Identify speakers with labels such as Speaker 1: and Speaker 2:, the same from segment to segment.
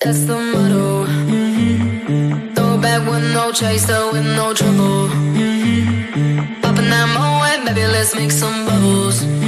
Speaker 1: That's the motto. Throw back with no chaser, with no trouble. Popping that moe, baby, let's make some bubbles.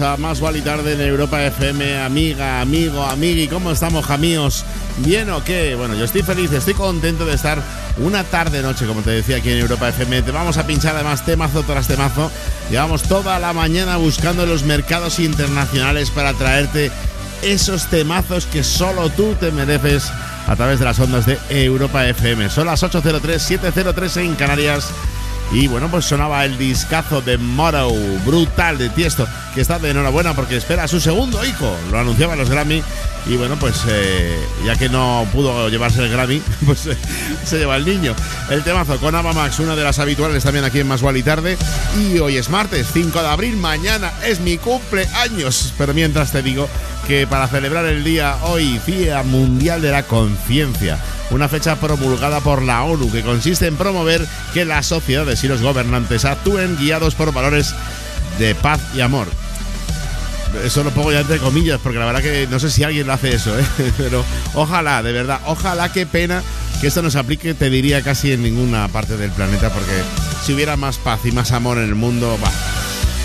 Speaker 1: A
Speaker 2: Más Wally Tarde en Europa FM,
Speaker 3: amiga, amigo, amigui, ¿cómo estamos, jamíos? ¿Bien o qué? Bueno, yo estoy feliz, estoy contento de estar una tarde noche, como te decía aquí en Europa FM. Te vamos a pinchar además temazo tras temazo. Llevamos toda la mañana buscando los mercados internacionales para traerte esos temazos que solo tú te mereces a través de las ondas de Europa FM. Son las 8.03, 7.03 en Canarias. Y bueno, pues sonaba el discazo de Morrow, brutal de Tiesto, que está de enhorabuena porque espera su segundo hijo. Lo anunciaba en los Grammy. Y bueno, pues eh, ya que no pudo llevarse el Grammy, pues eh, se lleva el niño. El temazo con Ava Max, una de las habituales también aquí en Más y Tarde. Y hoy es martes, 5 de abril, mañana es mi cumpleaños. Pero mientras te digo que para celebrar el día hoy, Día Mundial de la Conciencia, una fecha promulgada por la ONU que consiste en promover que las sociedades y los gobernantes actúen guiados por valores de paz y amor. Eso lo pongo ya entre comillas, porque la verdad que no sé si alguien lo hace eso, ¿eh? pero ojalá, de verdad, ojalá, qué pena que esto no se aplique, te diría casi en ninguna parte del planeta, porque si hubiera más paz y más amor en el mundo, va,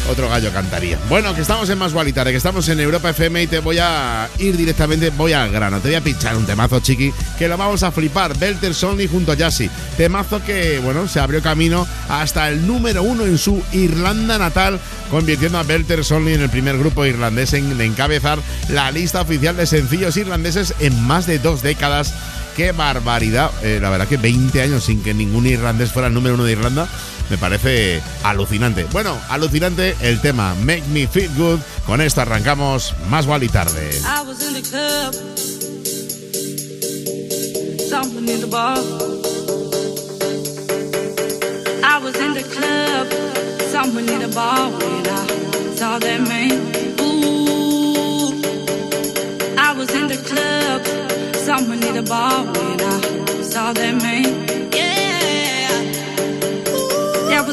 Speaker 3: otro gallo cantaría. Bueno, que estamos en Más que estamos en Europa FM y te voy a ir directamente, voy al grano. Te voy a pinchar un temazo, chiqui, que lo vamos a flipar. Belter Sonny junto a Jassy. Temazo que, bueno, se abrió camino hasta el número uno en su Irlanda natal, convirtiendo a Belter Sonny en el primer grupo irlandés en encabezar la lista oficial de sencillos irlandeses en más de dos décadas. ¡Qué barbaridad! Eh, la verdad que 20 años sin que ningún irlandés fuera el número uno de Irlanda me parece alucinante. Bueno, alucinante el tema Make Me Feel Good. Con esto arrancamos más vale y tarde.
Speaker 4: I was in the club, something in the bar. I was in the club, something in the bar when I saw that man. Ooh, I was in the club, something in the bar when I saw that man. Yeah.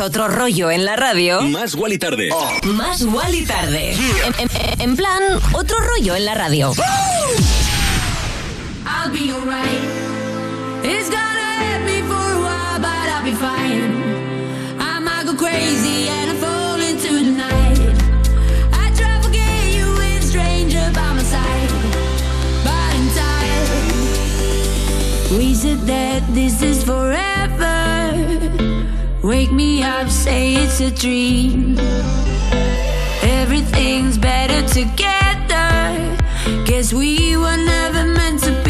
Speaker 5: otro rollo en la radio.
Speaker 6: Más Wally Tarde. Oh.
Speaker 5: Más Wally Tarde. En, plan, otro rollo en la radio.
Speaker 7: This is forever. Wake me up, say it's a dream. Everything's better together. Guess we were never meant to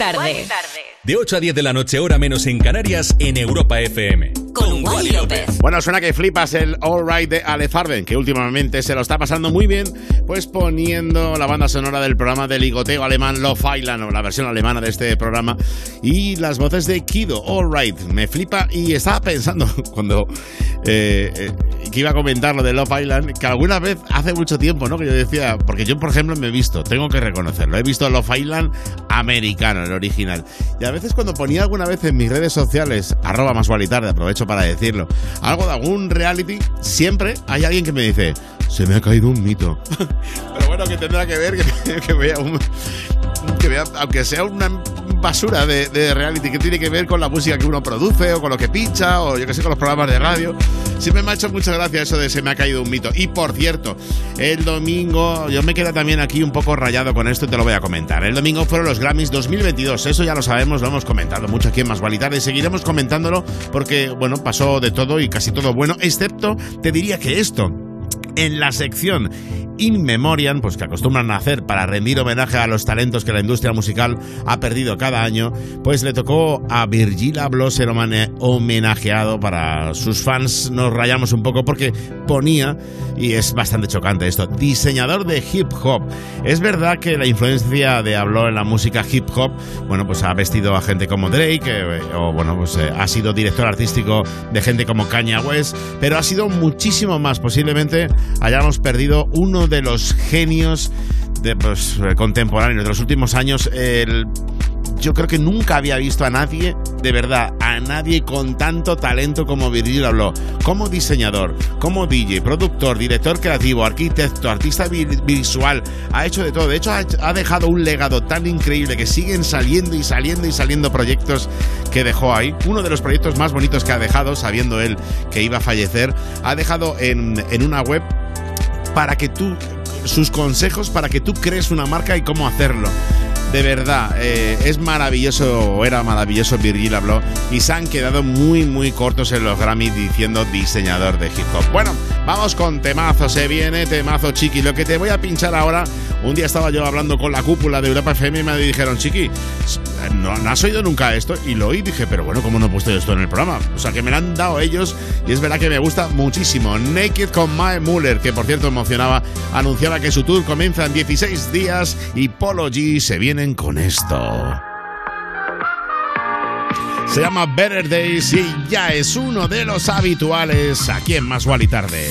Speaker 5: Tarde.
Speaker 2: De 8 a 10 de la noche, hora menos en Canarias, en Europa FM.
Speaker 5: Con Wally López.
Speaker 3: Bueno, suena que flipas el All Right de Ale Farben, que últimamente se lo está pasando muy bien, pues poniendo la banda sonora del programa de ligoteo alemán Love Island, o la versión alemana de este programa, y las voces de Kido, All Right. Me flipa y estaba pensando cuando eh, eh, que iba a comentar lo de Love Island, que alguna vez hace mucho tiempo, ¿no? Que yo decía, porque yo, por ejemplo, me he visto, tengo que reconocerlo, he visto Love Island americano, el original. Y a veces cuando ponía alguna vez en mis redes sociales, arroba más tarde, aprovecho para decirlo, algo de algún reality, siempre hay alguien que me dice, se me ha caído un mito. Pero bueno, que tendrá que ver que, vea un, que vea, aunque sea una basura de, reality que tiene que ver con la música que uno produce o con lo que pincha o yo que sé, con los programas de radio. Siempre me ha hecho mucha gracia eso de se me ha caído un mito. Y por cierto, el domingo, yo me quedo también aquí un poco rayado con esto y te lo voy a comentar. El domingo fueron los Grammys 2022, eso ya lo sabemos, lo hemos comentado mucho aquí en Más Tarde y seguiremos comentándolo porque, bueno, pasó de todo y casi todo bueno, excepto, te diría que esto, en la sección In Memoriam, pues que acostumbran a hacer para rendir homenaje a los talentos que la industria musical ha perdido cada año, pues le tocó a Virgil Abloh ser homenajeado para sus fans. Nos rayamos un poco porque ponía, y es bastante chocante esto, diseñador de hip hop. Es verdad que la influencia de Abloh en la música hip hop, bueno, pues ha vestido a gente como Drake, eh, o bueno, pues eh, ha sido director artístico de gente como Kanye West, pero ha sido muchísimo más. Posiblemente hayamos perdido uno de los genios de, pues, contemporáneos de los últimos años. Yo creo que nunca había visto a nadie, de verdad, a nadie con tanto talento como Virgil habló. Como diseñador, como DJ, productor, director creativo, arquitecto, artista visual, ha hecho de todo. De hecho, ha, dejado un legado tan increíble que siguen saliendo y saliendo y saliendo proyectos que dejó ahí. Uno de los proyectos más bonitos que ha dejado, sabiendo él que iba a fallecer, ha dejado en, en una web para que tú, sus consejos para que tú crees una marca y cómo hacerlo. De verdad, eh, es maravilloso, era maravilloso Virgil habló y se han quedado muy, muy cortos en los Grammy diciendo diseñador de hip hop. Bueno, vamos con temazo, se viene temazo, chiqui. Lo que te voy a pinchar ahora, un día estaba yo hablando con la cúpula de Europa FM y me dijeron, chiqui, ¿no, has oído nunca esto? Y lo oí dije, pero bueno, ¿cómo no he puesto esto en el programa? O sea, que me lo han dado ellos y es verdad que me gusta muchísimo. Naked con Mae Muller, que por cierto emocionaba, anunciaba que su tour comienza en 16 días y Polo G se viene con esto. Se llama Better Days y ya es uno de los habituales aquí en Más y Tarde.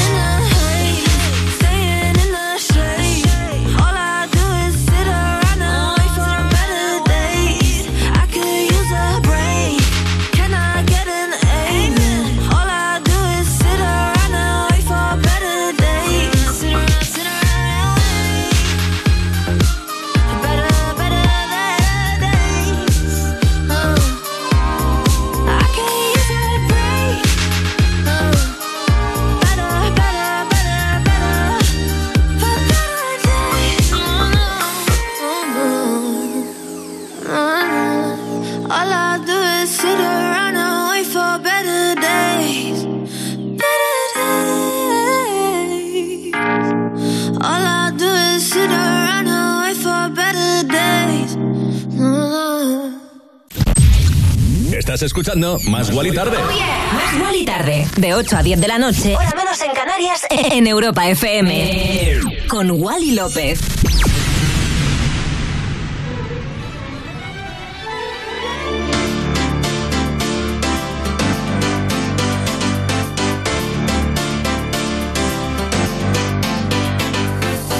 Speaker 2: Estás escuchando Más Guali Tarde.
Speaker 5: Oh, Más Guali Tarde. De 8 a 10 de la noche. Hora menos en Canarias. En Europa FM. Con Wally López.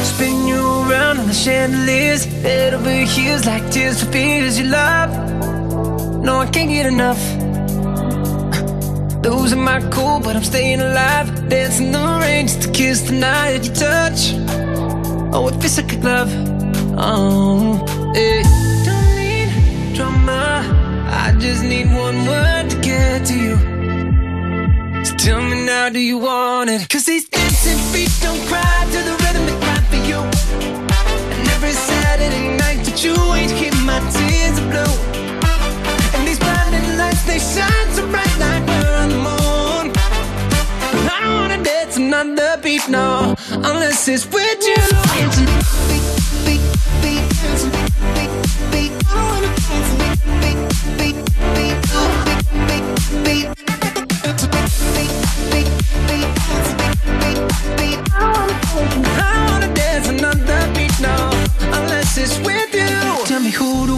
Speaker 8: Spin you around on the chandeliers, head over heels like tears for fears you love. No, I can't get enough. Losing my cool, but I'm staying alive. Dancing the rain just to kiss the night you touch. Oh, it feels like a glove. Oh, yeah. Don't need drama. I just need one word to get to you. So tell me now, do you want it? Cause these dancing feet don't cry to the rhythm they cry for you. And every Saturday night that you ain't keep my tears blue. They shine so bright like we're on the moon. I don't wanna dance another beat, no, unless it's with you. Dancing beat, beat, beat, dancing beat, beat, beat. I don't wanna dance beat, beat, beat, beat, beat, beat, beat. I wanna dance another beat now, unless it's with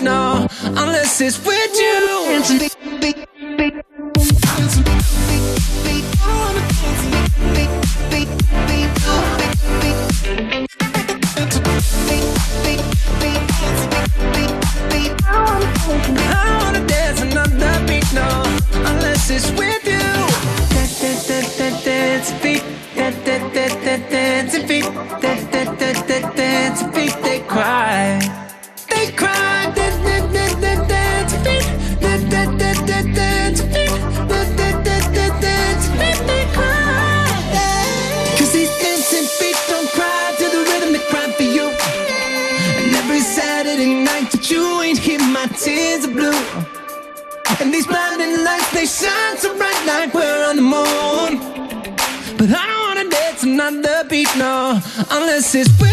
Speaker 8: no, unless it's with you.
Speaker 5: promises.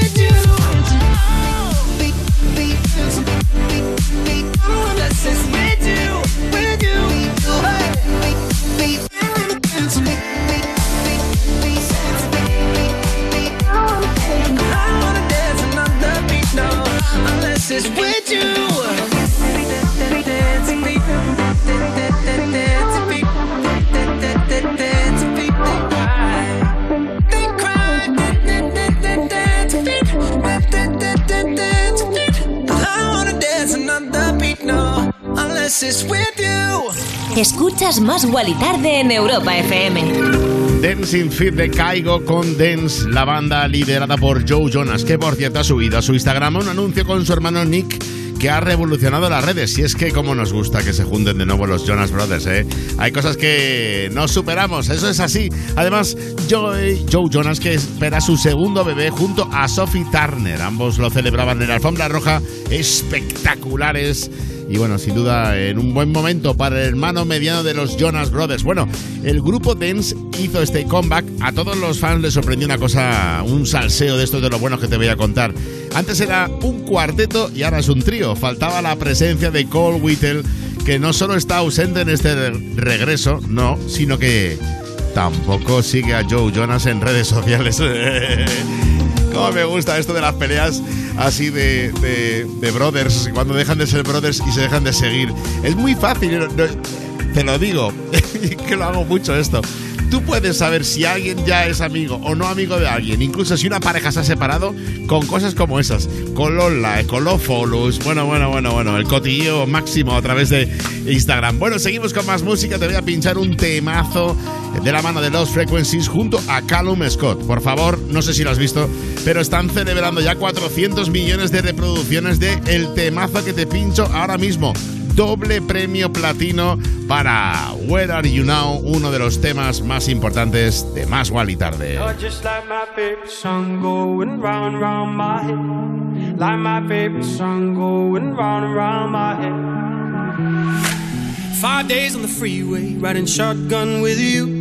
Speaker 5: Guali Tarde en Europa FM.
Speaker 3: Dancing Fit de Caigo con Dance, la banda liderada por Joe Jonas, que por cierto ha subido a su Instagram un anuncio con su hermano Nick que ha revolucionado las redes. Y es que como nos gusta que se junten de nuevo los Jonas Brothers, ¿eh? Hay cosas que no superamos, eso es así. Además, Joe, Joe Jonas que espera su segundo bebé junto a Sophie Turner. Ambos lo celebraban en la alfombra roja, espectaculares. Y bueno, sin duda, en un buen momento para el hermano mediano de los Jonas Brothers. Bueno, el grupo Dance hizo este comeback. A todos los fans les sorprendió una cosa, un salseo de estos de lo buenos que te voy a contar. Antes era un cuarteto y ahora es un trío. Faltaba la presencia de Cole Whittle, que no solo está ausente en este regreso, no, sino que tampoco sigue a Joe Jonas en redes sociales. Cómo me gusta esto de las peleas así de, de, de, brothers, cuando dejan de ser brothers y se dejan de seguir. Es muy fácil, te lo digo, que lo hago mucho esto. Tú puedes saber si alguien ya es amigo o no amigo de alguien, incluso si una pareja se ha separado, con cosas como esas. Con los follows. Bueno, bueno, bueno, bueno. El cotilleo máximo a través de Instagram. Bueno, seguimos con más música. Te voy a pinchar un temazo de la mano de Lost Frequencies junto a Callum Scott. Por favor, no sé si lo has visto, pero están celebrando ya 400 millones de reproducciones de el temazo que te pincho ahora mismo doble premio platino para Where Are You Now, uno de los temas más importantes de Más y Tarde.
Speaker 9: Five days on the freeway, riding shotgun with you.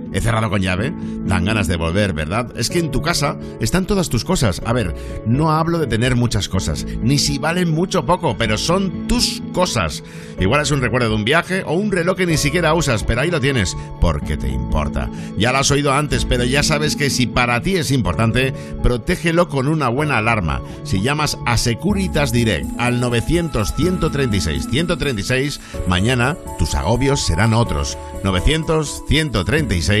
Speaker 3: ¿He cerrado con llave? Dan ganas de volver, ¿verdad? Es que en tu casa están todas tus cosas. A ver, no hablo de tener muchas cosas, ni si valen mucho o poco, pero son tus cosas. Igual es un recuerdo de un viaje o un reloj que ni siquiera usas, pero ahí lo tienes, porque te importa. Ya lo has oído antes, pero ya sabes que si para ti es importante, protégelo con una buena alarma. Si llamas a Securitas Direct al 900 136 136, mañana tus agobios serán otros. 900 136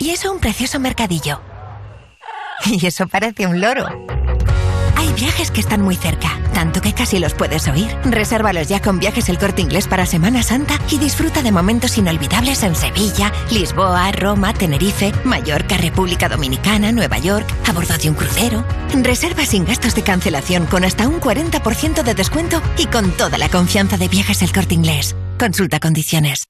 Speaker 10: y eso un precioso mercadillo. Y eso parece un loro. Hay viajes que están muy cerca, tanto que casi los puedes oír. Resérvalos ya con Viajes El Corte Inglés para Semana Santa y disfruta de momentos inolvidables en Sevilla, Lisboa, Roma, Tenerife, Mallorca, República Dominicana, Nueva York, a bordo de un crucero. Reserva sin gastos de cancelación con hasta un 40% de descuento y con toda la confianza de Viajes El Corte Inglés. Consulta condiciones.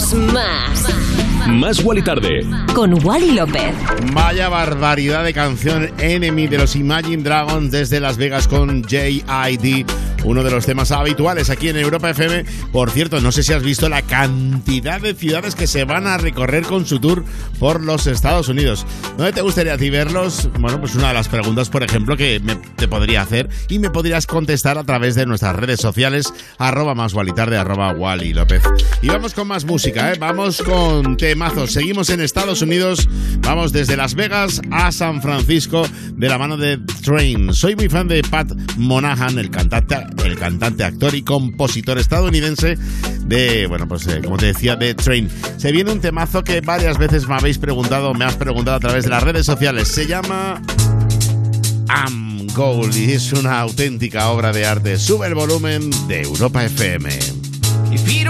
Speaker 5: Te damos más.
Speaker 6: Wally Tarde.
Speaker 5: Con Wally López.
Speaker 3: Vaya barbaridad de canción Enemy de los Imagine Dragons desde Las Vegas con JID, uno de los temas habituales aquí en Europa FM. Por cierto, no sé si has visto la cantidad de ciudades que se van a recorrer con su tour por los Estados Unidos. ¿Dónde te gustaría a ti verlos? Bueno, pues una de las preguntas, por ejemplo, que me- te podría hacer y me podrías contestar a través de nuestras redes sociales, arroba más Wally tarde, arroba Wally López. Y vamos con más música, ¿eh? Vamos con Seguimos en Estados Unidos, vamos desde Las Vegas a San Francisco de la mano de Train. Soy muy fan de Pat Monahan, el cantante, el cantante, actor y compositor estadounidense de, bueno, pues eh, como te decía, de Train. Se viene un temazo que varias veces me habéis preguntado, me has preguntado a través de las redes sociales. Se llama Am Gold y es una auténtica obra de arte. Sube el volumen de Europa FM.
Speaker 8: Don't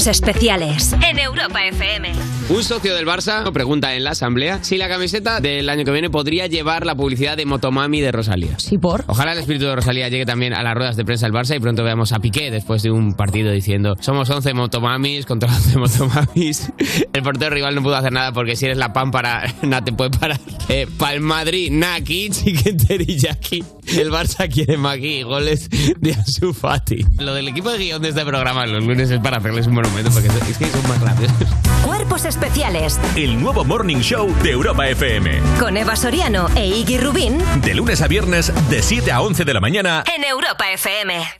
Speaker 5: Cuerpos especiales en Europa FM.
Speaker 11: Un socio del Barça pregunta en la asamblea si la camiseta del año que viene podría llevar la publicidad de Motomami de Rosalía.
Speaker 12: Sí, por.
Speaker 11: Ojalá el espíritu de Rosalía llegue también a las ruedas de prensa del Barça y pronto veamos a Piqué después de un partido diciendo somos 11 Motomamis contra 11 Motomamis. El portero rival no pudo hacer nada porque si eres la pámpara, nada te puede parar. Eh, para el Madrid, Naki, Chicken Teriyaki. El Barça quiere y goles de Ansu Fati. Lo del equipo de guion de este programa los lunes es para hacerles un monumento porque es que son más rápidos.
Speaker 5: Cuerpos especiales
Speaker 6: El nuevo Morning Show de Europa FM.
Speaker 5: con Eva Soriano e Iggy Rubín
Speaker 6: De lunes a viernes, de 7 a 11 de la mañana.
Speaker 5: en Europa FM.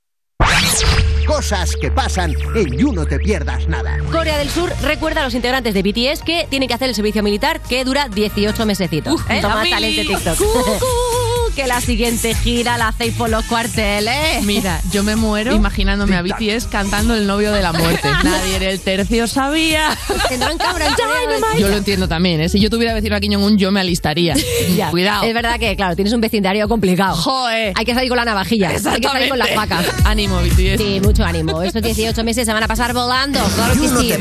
Speaker 13: Cosas que pasan en You No Te Pierdas Nada.
Speaker 12: Corea del Sur recuerda a los integrantes de BTS que tienen que hacer el servicio militar que dura 18 mesecitos.
Speaker 14: Uh,
Speaker 12: ¿eh? Toma talento TikTok. Que la siguiente gira la hacéis por los cuarteles.
Speaker 14: Mira, yo me muero imaginándome a BTS cantando El novio de la muerte. Nadie en el tercio sabía.
Speaker 12: Tendrán cabra en China.
Speaker 14: Yo lo entiendo también, ¿eh? Si yo tuviera vecino aquí en un yo me alistaría.
Speaker 12: Ya.
Speaker 14: Cuidado.
Speaker 12: Es verdad que, claro, tienes un vecindario complicado.
Speaker 14: Joder.
Speaker 12: Hay que salir con la navajilla. Hay que salir con las vacas.
Speaker 14: Ánimo, BTS.
Speaker 12: Sí, mucho ánimo. Estos 18 meses se van a pasar volando. Claro que sí.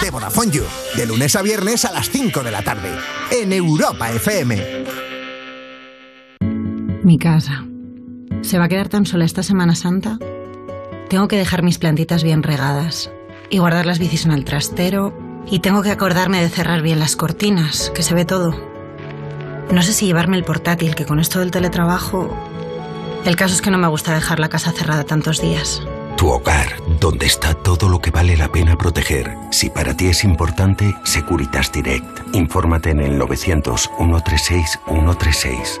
Speaker 13: De Vodafone You. De lunes a viernes a las 5 de la tarde. En Europa FM.
Speaker 15: Mi casa. ¿Se va a quedar tan sola esta Semana Santa? Tengo que dejar mis plantitas bien regadas y guardar las bicis en el trastero y tengo que acordarme de cerrar bien las cortinas, que se ve todo. No sé si llevarme el portátil, que con esto del teletrabajo... El caso es que no me gusta dejar la casa cerrada tantos días.
Speaker 16: Tu hogar, donde está todo lo que vale la pena proteger. Si para ti es importante, Securitas Direct. Infórmate en el 900 136 136.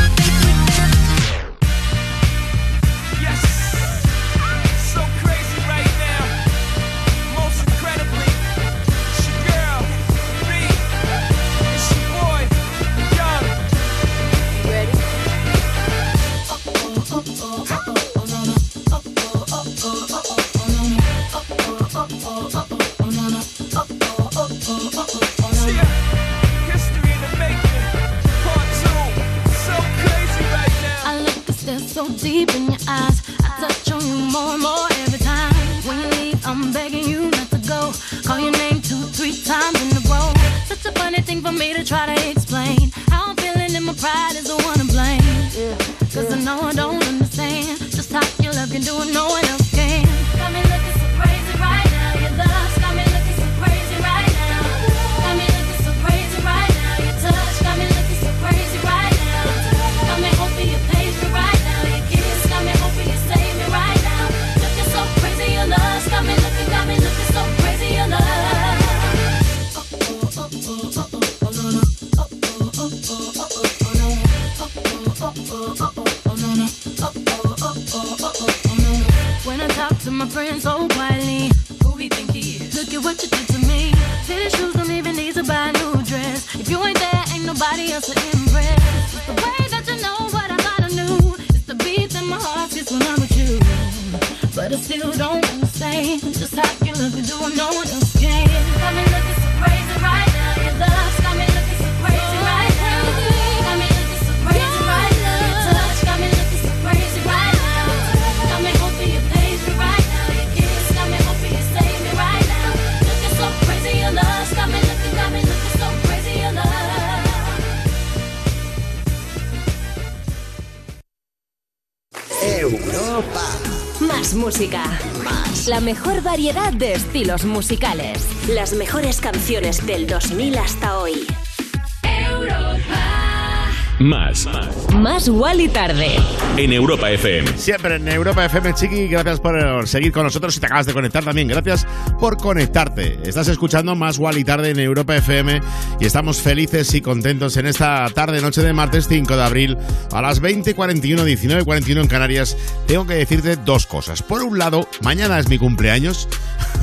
Speaker 7: Deep in your eyes. I touch on you more and more every time. When you leave, I'm begging you not to go. Call your name two, three times in a row. Such a funny thing for me to try to explain. How I'm feeling and my pride is the one to blame. Cause I know I don't
Speaker 5: La mejor variedad de estilos musicales. Las mejores canciones del 2000 hasta hoy.
Speaker 6: Más.
Speaker 5: Más Wally tarde.
Speaker 6: En Europa FM.
Speaker 3: Siempre en Europa FM, Chiqui. Gracias por seguir con nosotros. Si te acabas de conectar también, gracias por conectarte. Estás escuchando Más Wally tarde en Europa FM y estamos felices y contentos en esta tarde, noche de martes 5 de abril a las 20.41, 19.41 en Canarias. Tengo que decirte dos cosas. Por un lado, mañana es mi cumpleaños.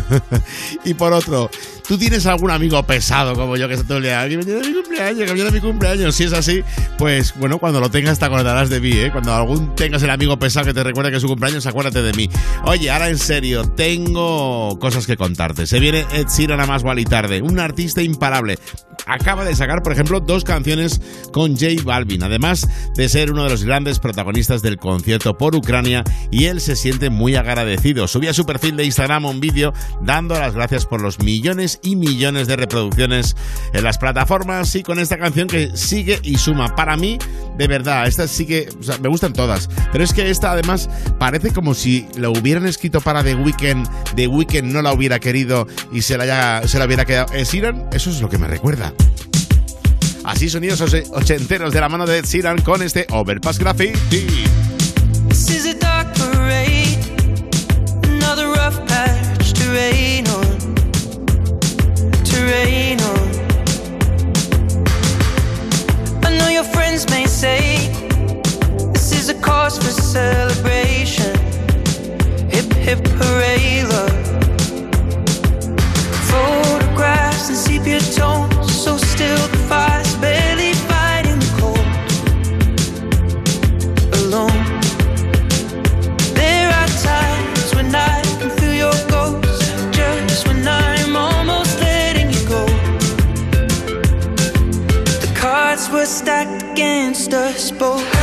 Speaker 3: y por otro, ¿tú tienes algún amigo pesado como yo que está todo el día? Mañana es mi cumpleaños, que mañana es mi cumpleaños. Si es así, pues bueno, cuando lo tengas te acordarás de mí, ¿eh? Cuando algún tengas el amigo pesado que te recuerde que es su cumpleaños, acuérdate de mí. Oye, ahora en serio, tengo cosas que contarte. Se viene Ed Sheeran a más y tarde, un artista imparable. Acaba de sacar, por ejemplo, dos canciones con J Balvin, además de ser uno de los grandes protagonistas del concierto por Ucrania y él se siente muy agradecido. Subía su perfil de Instagram un vídeo dando las gracias por los millones y millones de reproducciones en las plataformas y con esta canción que sigue y suma. Para mí, de verdad, esta sí que me gustan todas, pero es que esta además parece como si lo hubieran escrito para The Weeknd, The Weeknd no la hubiera querido y se la, haya, se la hubiera quedado. ¿Es Iran? Eso es lo que me recuerda. Así sonidos ochenteros de la mano de Ed Sheeran con este Overpass Graffiti.
Speaker 8: May say this is a cause for celebration. Hip hip hooray, love. And sepia tones, so still the fire's barely fighting the cold. Alone. There are times when I can feel your ghost, just when I'm almost letting you go. The cards were stacked against us both.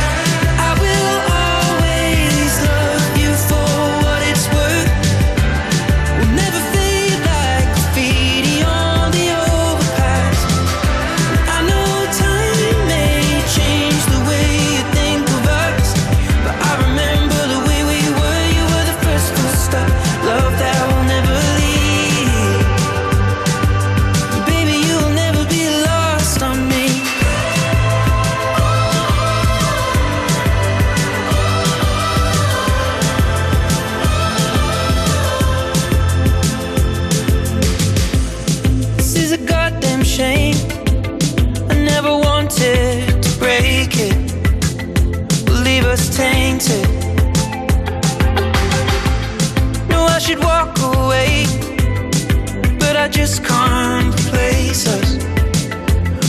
Speaker 8: Just can't replace us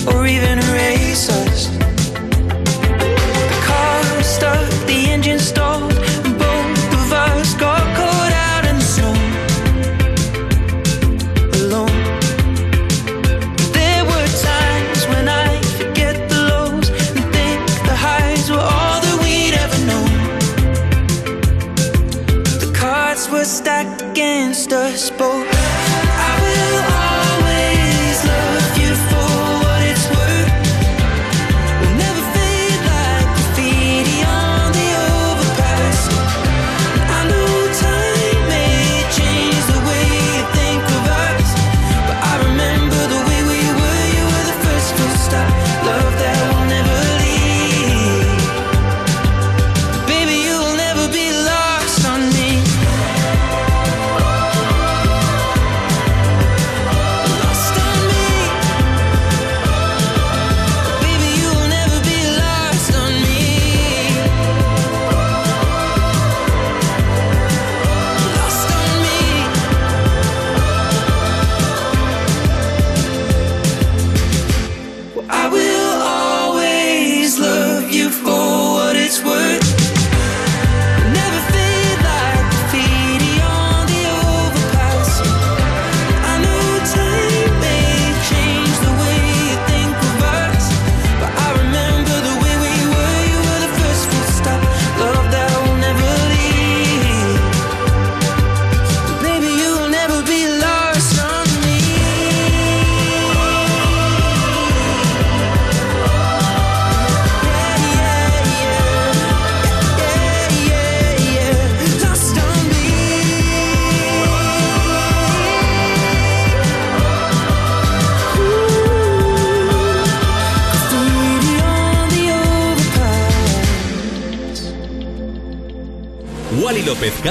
Speaker 8: or even erase us. The car stuck, the engine stalled, and both of us got caught out in the snow. Alone. There were times when I forget the lows and think the highs were all that we'd ever known. The cards were stacked against us both.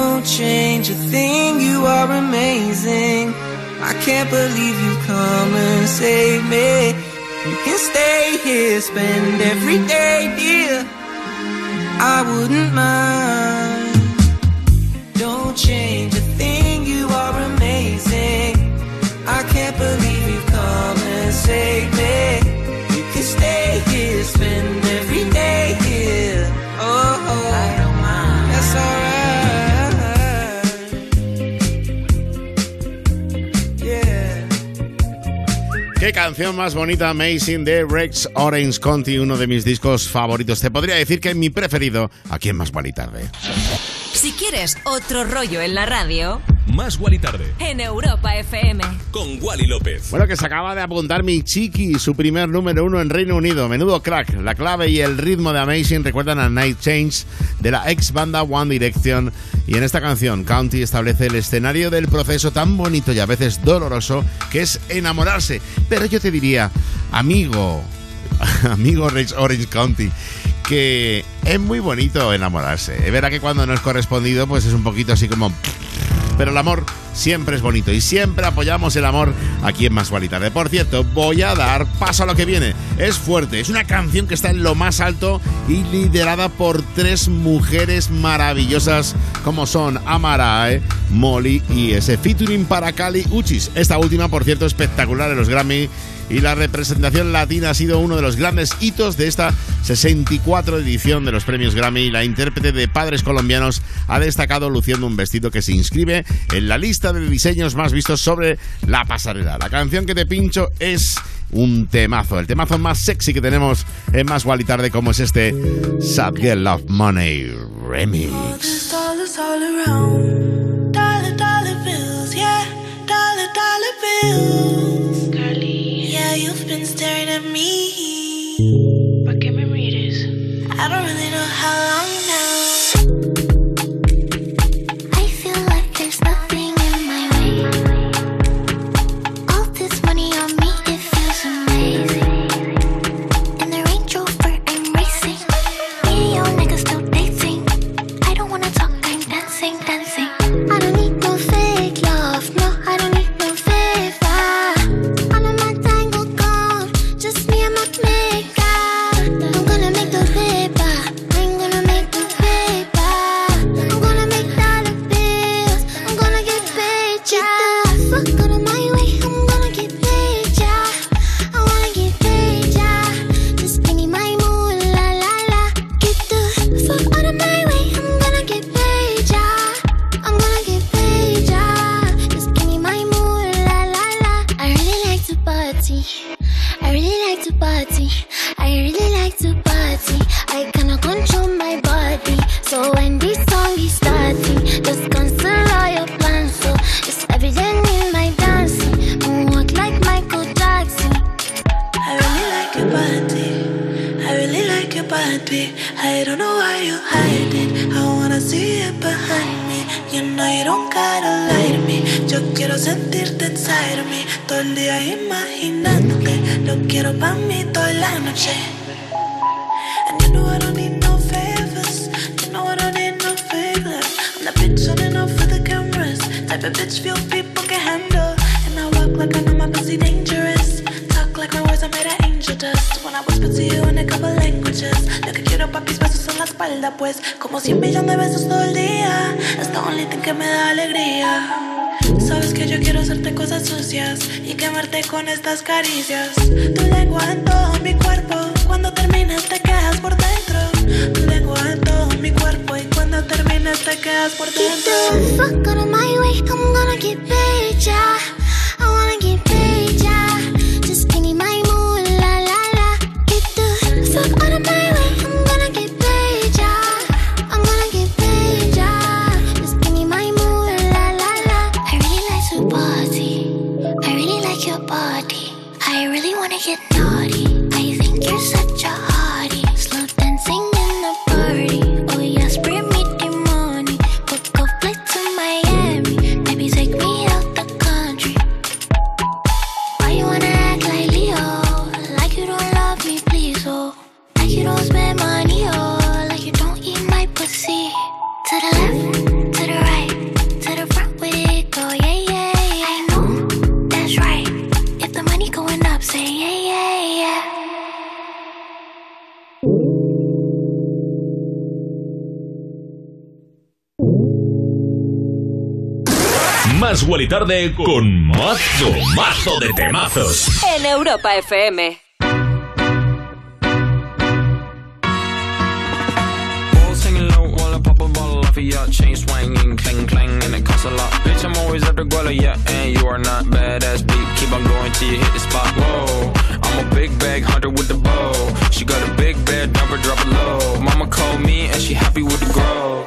Speaker 17: Don't change a thing, you are amazing. I can't believe you come and save me. You can stay here, spend every day, dear. I wouldn't mind. Don't change
Speaker 3: Canción más bonita, Amazing de Rex Orange County, uno de mis discos favoritos. Te podría decir que mi preferido aquí en Más Vale Tarde.
Speaker 8: Si quieres otro rollo en la radio,
Speaker 6: Más Wally tarde,
Speaker 8: en Europa FM.
Speaker 6: con Wally López.
Speaker 3: Bueno, que se acaba de apuntar mi chiqui, su primer número uno en Reino Unido. Menudo crack. La clave y el ritmo de Amazing recuerdan a Night Change de la ex banda One Direction. Y en esta canción, County establece el escenario del proceso tan bonito y a veces doloroso que es enamorarse. Pero yo te diría, amigo, amigo Rex Orange County, que es muy bonito enamorarse. Es verdad que cuando no es correspondido, pues es un poquito así como. Pero el amor siempre es bonito y siempre apoyamos el amor aquí en Más Gualita. De por cierto, voy a dar paso a lo que viene. Es fuerte, es una canción que está en lo más alto y liderada por tres mujeres maravillosas como son Amara, Molly y ese featuring para Cali Uchis. Esta última, por cierto, espectacular en los Grammy y la representación latina ha sido uno de los grandes hitos de esta 64 edición de los premios Grammy. La intérprete de Padres Colombianos ha destacado luciendo un vestido que se inscribe en la lista de diseños más vistos sobre la pasarela. La canción que te pincho es un temazo, el temazo más sexy que tenemos en Más y Tarde como es este Sad Girl Love Money Remix.
Speaker 18: All me. Sentirte inside of me. Todo el día imaginándote. Lo quiero pa' mí toda la noche. And you know I don't need no favors. You know I don't need no favors. I'm the bitch on and off for the cameras. Type of bitch few people can handle. And I walk like I know my pussy dangerous. Talk like my words are made of angel dust. When I whisper to you in a couple languages. Lo que quiero papis besos en la espalda, pues. Como cien millones de besos todo el día. Es the only thing que me da alegría. Sabes que yo quiero hacerte cosas sucias y quemarte con estas caricias. Tu lengua en todo mi cuerpo. Cuando termines te quedas por dentro. Tu lengua en todo mi cuerpo y cuando termines te quedas por
Speaker 19: Get the
Speaker 18: dentro.
Speaker 19: fuck out of my way. I'm gonna get paid, yeah. I wanna get paid, yeah. Just give me my moolah, la la. Get the fuck out of
Speaker 6: Tarde con mazo, mazo de temazos.
Speaker 5: En Europa FM.
Speaker 20: Of your chain swinging, clang clang, and it costs a lot. Bitch, I'm always at the guala, yeah, and you are not badass beat. Keep on going till you hit the spot. Whoa, I'm a big bag hunter with the bow. She got a big bed, number drop it low. Mama called me and she happy with the grow.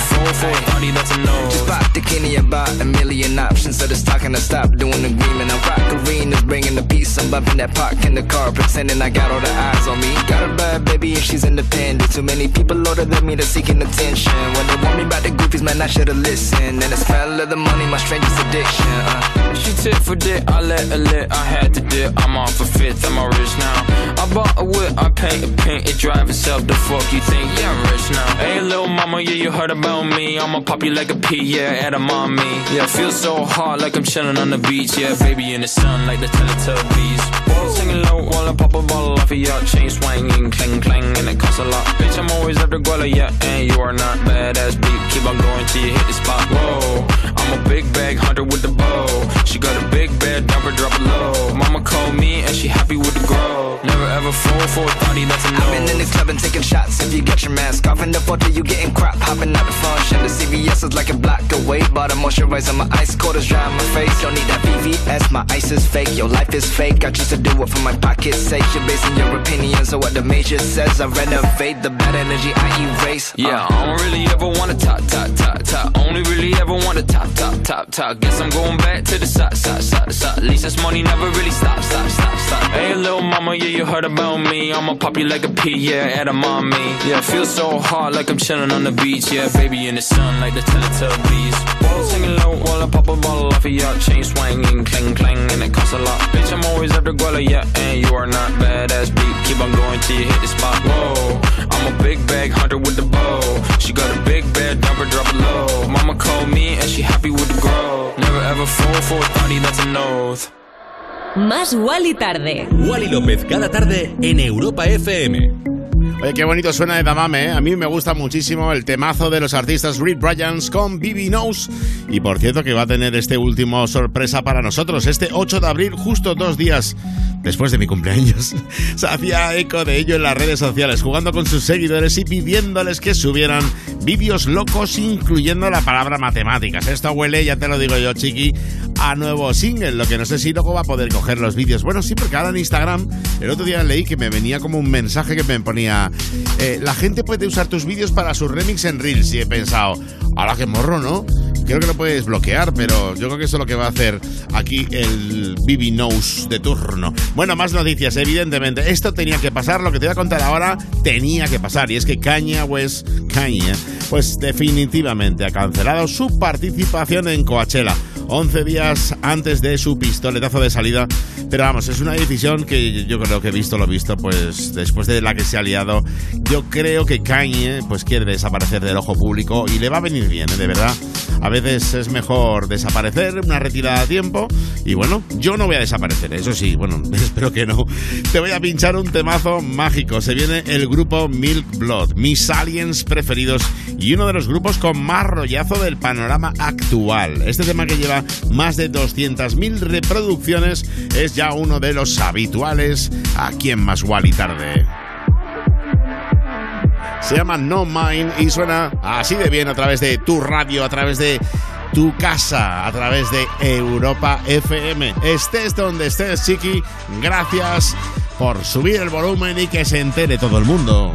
Speaker 20: Fall for a party that's a no.
Speaker 21: Just pop the Kenny about a million options. So just talking to stop doing agreement. I'm rock arenas, bringing the peace. I'm bumping that park in the car, pretending I got all the eyes on me. Got a bad baby and she's independent. Too many people older than me that's seeking attention. When they want me about the goofies, man, I should've listened. And the smell of the money, my strangest addiction. Uh.
Speaker 20: She tit for dick, I let her lit, I had to dip. I'm on for fifth, I'm a rich now. I bought a whip, I paint a paint, it drive itself. The fuck you think? Yeah, I'm rich now. Hey, little mama, yeah, you heard about me. I'ma pop you like a pea, yeah, at a mommy. Yeah, feel so hot like I'm chilling on the beach. Yeah, baby in the sun like the Teletubbies. Balls singing while I pop a bottle off of your chain swinging, clang clang, and it costs a lot. Bitch, I'm always the guala, yeah, and you are not badass beat. Keep on going till you hit the spot. Whoa, I'm a big bag hunter with the bow. She got a big bed, never drop it low. Mama called me and she happy with the grow. Never ever fall for a thotty that's a no.
Speaker 21: I've been in the club and taking shots. If you get your mask off in the photo, you getting crap. Hopping out the function. The CVS is like a block away. Bought a moisturizer, my ice cold is dry on my face. Don't need that VVS, my ice is fake. Your life is fake. I choose to do it for my pocket's sake. You're basing your opinions on what the major says. I renovate the bad energy I erase. Uh.
Speaker 20: Yeah, I don't really ever wanna top, top, top, top. Only really ever wanna top, top, top, top. Guess I'm going back to the side, side, side, side. At least this money never really stop, stop, stop, stop. Hey, little mama, yeah, you heard about me. I'ma pop you like a pea, yeah, at a mommy. Yeah, feel so hot like I'm chilling on the beach. Yeah, baby in the sun like the Teletubbies. Balls singing low while I pop a bottle off of your chain swinging, clang clang, and it costs a lot. Bitch, I'm always at the guala, yeah, and you are not badass beat. Keep on going till you hit the spot. Whoa, I'm a big bag hunter with the bow. She got a big bed, never drop it low. Mama called me and she happy with the grow. Never ever fall for a thotty that's an oath.
Speaker 5: Más Wally tarde.
Speaker 6: Wally López cada tarde en Europa FM.
Speaker 3: Oye, qué bonito suena de Damame, ¿eh? A mí me gusta muchísimo el temazo de los artistas Reed Bryans con Bibi Knows. Y por cierto que va a tener este último sorpresa para nosotros, este 8 de abril, justo dos días después de mi cumpleaños. Se hacía eco de ello en las redes sociales, jugando con sus seguidores y pidiéndoles que subieran vídeos locos incluyendo la palabra matemáticas. Esto huele, ya te lo digo yo, chiqui,
Speaker 22: a nuevo single, lo que no sé si luego va a poder coger los vídeos. Bueno, sí, porque ahora en Instagram, el otro día leí que me venía como un mensaje que me ponía, eh, la gente puede usar tus vídeos para su remix en Reels y he pensado, ahora que morro, ¿no? Creo que lo puedes bloquear, pero yo creo que eso es lo que va a hacer aquí el Bibi Nose de turno. Bueno, más noticias, evidentemente. Esto tenía que pasar, lo que te voy a contar ahora tenía que pasar. Y es que Kanye West, Kanye, pues definitivamente ha cancelado su participación en Coachella. 11 días antes de su pistoletazo de salida. Pero vamos, es una decisión que yo creo que he visto lo visto, pues después de la que se ha liado, yo creo que Kanye pues quiere desaparecer del ojo público y le va a venir bien, ¿eh? de verdad. A veces es mejor desaparecer, una retirada a tiempo. Y bueno, yo no voy a desaparecer, eso sí, bueno, espero que no. Te voy a pinchar un temazo mágico. Se viene el grupo Milk Blood, mis aliens preferidos y uno de los grupos con más rollazo del panorama actual. Este tema que lleva más de 200.000 reproducciones es ya uno de los habituales aquí en Más y Tarde. Se llama No Mind y suena así de bien a través de tu radio, a través de tu casa, a través de Europa FM. Estés donde estés, chiqui, gracias por subir el volumen y que se entere todo el mundo.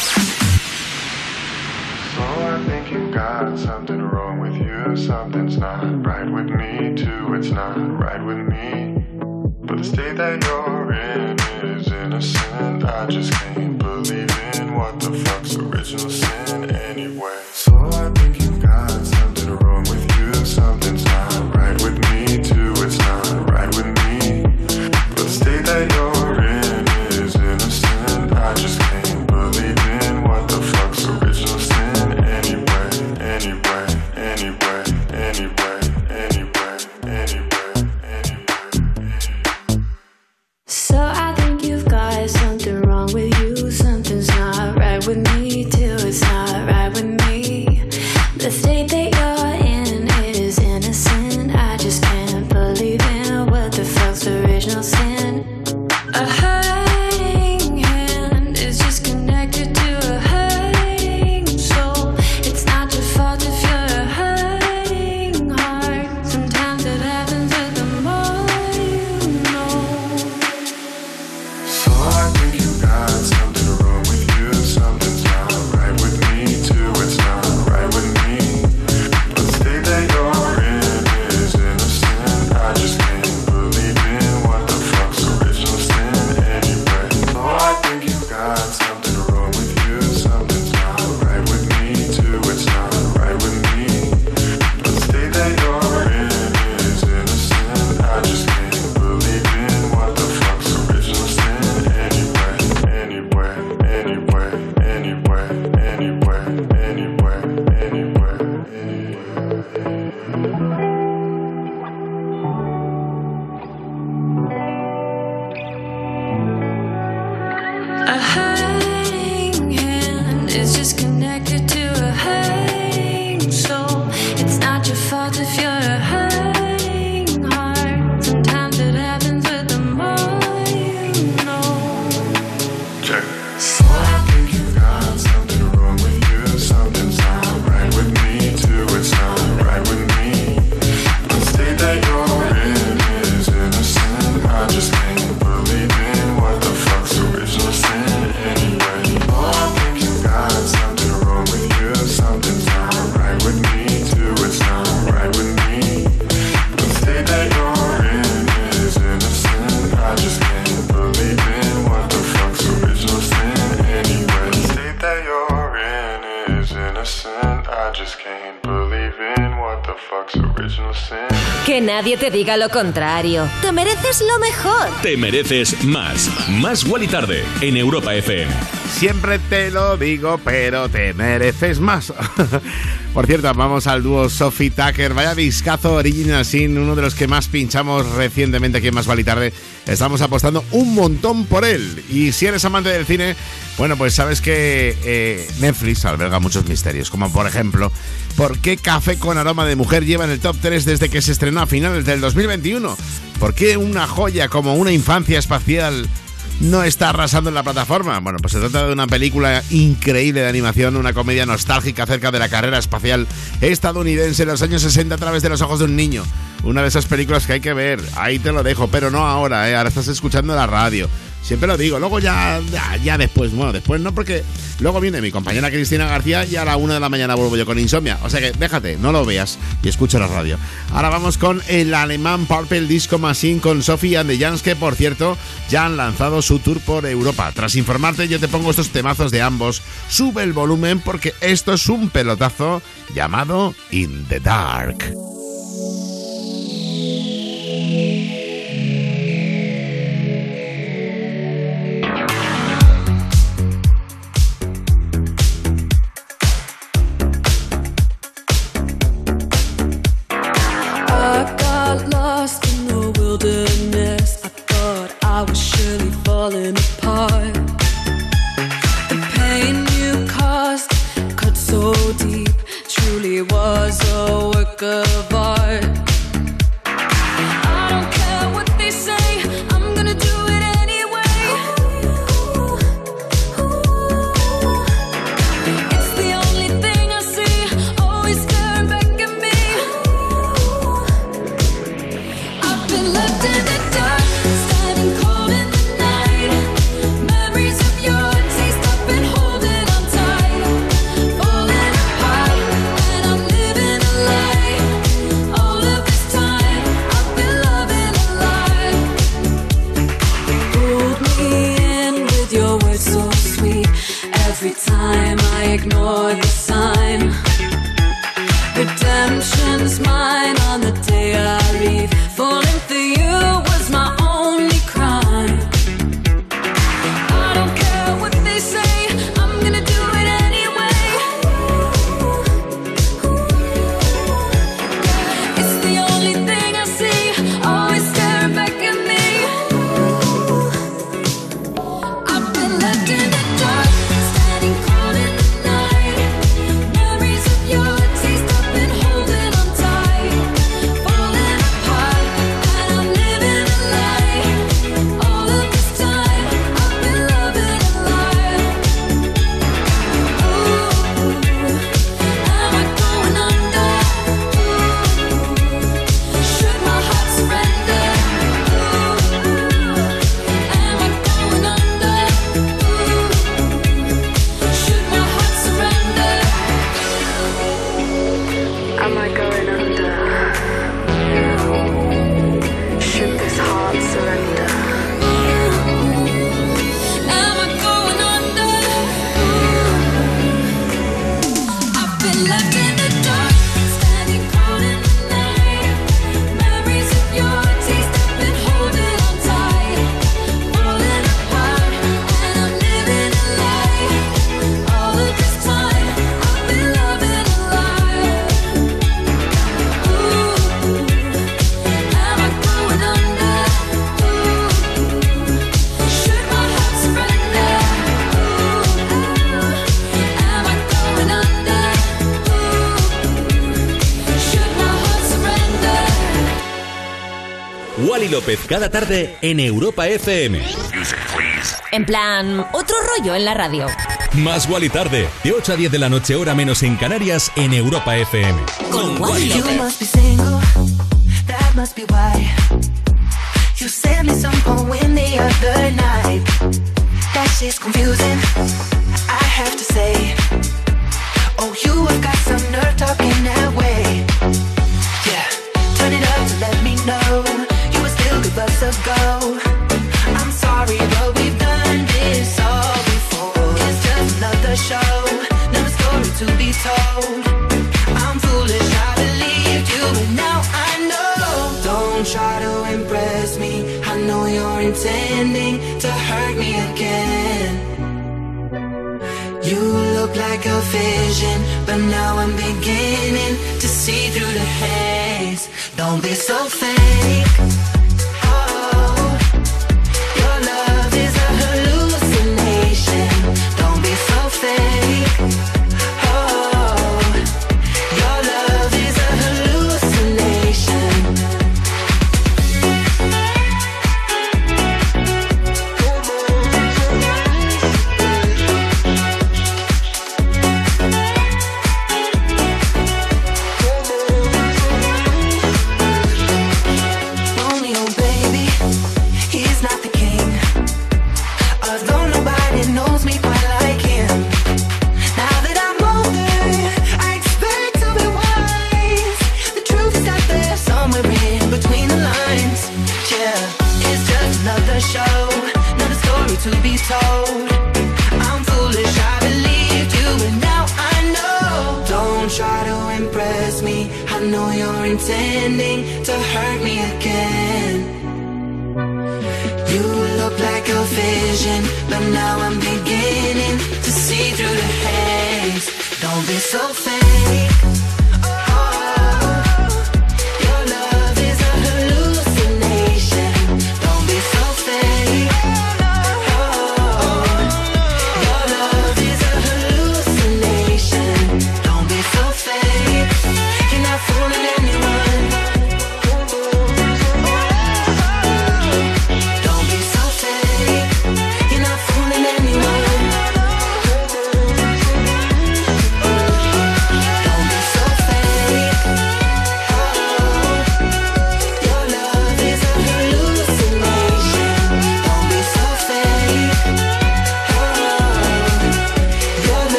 Speaker 5: Que nadie te diga lo contrario. Te mereces lo mejor.
Speaker 6: Te mereces más. Más y Tarde en Europa FM.
Speaker 3: Siempre te lo digo, pero te mereces más. Por cierto, vamos al dúo Sophie Tucker. Vaya discazo Original Sin, uno de los que más pinchamos recientemente aquí en Más Vale Tarde. Estamos apostando un montón por él. Y si eres amante del cine, bueno, pues sabes que eh, Netflix alberga muchos misterios. Como por ejemplo, ¿por qué Café con Aroma de Mujer lleva en el top 3 desde que se estrenó a finales del 2021? ¿Por qué una joya como una infancia espacial no está arrasando en la plataforma? Bueno, pues se trata de una película increíble de animación, una comedia nostálgica acerca de la carrera espacial estadounidense en los años 60 a través de los ojos de un niño. Una de esas películas que hay que ver, ahí te lo dejo, pero no ahora, ¿eh? ahora estás escuchando la radio. Siempre lo digo, luego ya, ya, después, bueno, después no, porque luego viene mi compañera Cristina García y a la una de la mañana vuelvo yo con insomnia. O sea que déjate, no lo veas y escucha la radio. Ahora vamos con el alemán Purple Disco Machine con Sophie and the Jans, que por cierto ya han lanzado su tour por Europa. Tras informarte, yo te pongo estos temazos de ambos. Sube el volumen porque esto es un pelotazo llamado
Speaker 7: In the Dark.
Speaker 6: López cada tarde en Europa FM.
Speaker 5: En plan, otro rollo en la radio.
Speaker 6: Más Wally tarde, de 8 a 10 de la noche, hora menos en Canarias, en Europa FM.
Speaker 5: Con Wally
Speaker 18: You
Speaker 5: López.
Speaker 18: must be single, that must be why. You sent me some poem the other night. That shit's confusing, I have to say. Oh, you have got some nerve talking that way. Yeah, turn it up to let me know us go. I'm sorry, but we've done this all before. It's just another show, another story to be told. I'm foolish, I believed you
Speaker 8: but now I know. Don't try to impress me. I know you're intending to hurt me again. You look like a vision, but now I'm beginning to see through the haze. Don't be so fake.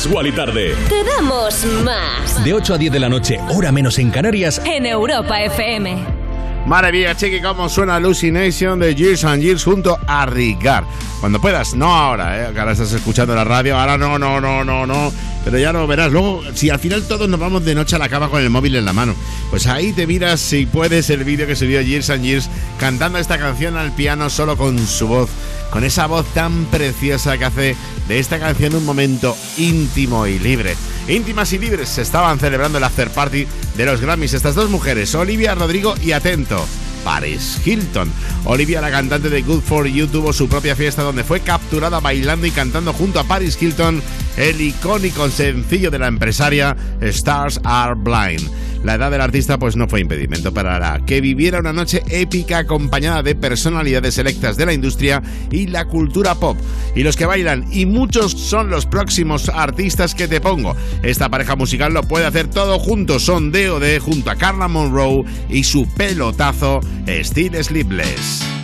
Speaker 5: Más.
Speaker 6: Wally Tarde.
Speaker 5: Te damos más.
Speaker 6: De 8 a 10 de la noche, hora menos en Canarias.
Speaker 5: En Europa FM.
Speaker 3: Madre mía, cheque, cómo suena Hallucination de Years and Years junto a Rigar. Cuando puedas, no ahora, ¿eh? que ahora estás escuchando la radio, ahora no, no, no, no, no. Pero ya lo verás. Luego, si al final todos nos vamos de noche a la cama con el móvil en la mano, pues ahí te miras, si puedes, el vídeo que subió Years and Years cantando esta canción al piano solo con su voz. Con esa voz tan preciosa que hace de esta canción un momento íntimo y libre. Íntimas y libres se estaban celebrando el after party de los Grammys. Estas dos mujeres, Olivia Rodrigo y Atento. Paris Hilton. Olivia, la cantante de Good For You, tuvo su propia fiesta donde fue capturada bailando y cantando junto a Paris Hilton el icónico sencillo de la empresaria Stars Are Blind. La edad del artista pues no fue impedimento para la que viviera una noche épica acompañada de personalidades selectas de la industria y la cultura pop. Y los que bailan, y muchos son los próximos artistas que te pongo. Esta pareja musical lo puede hacer todo junto, son D.O.D. junto a Carla Monroe y su pelotazo Still Sleepless.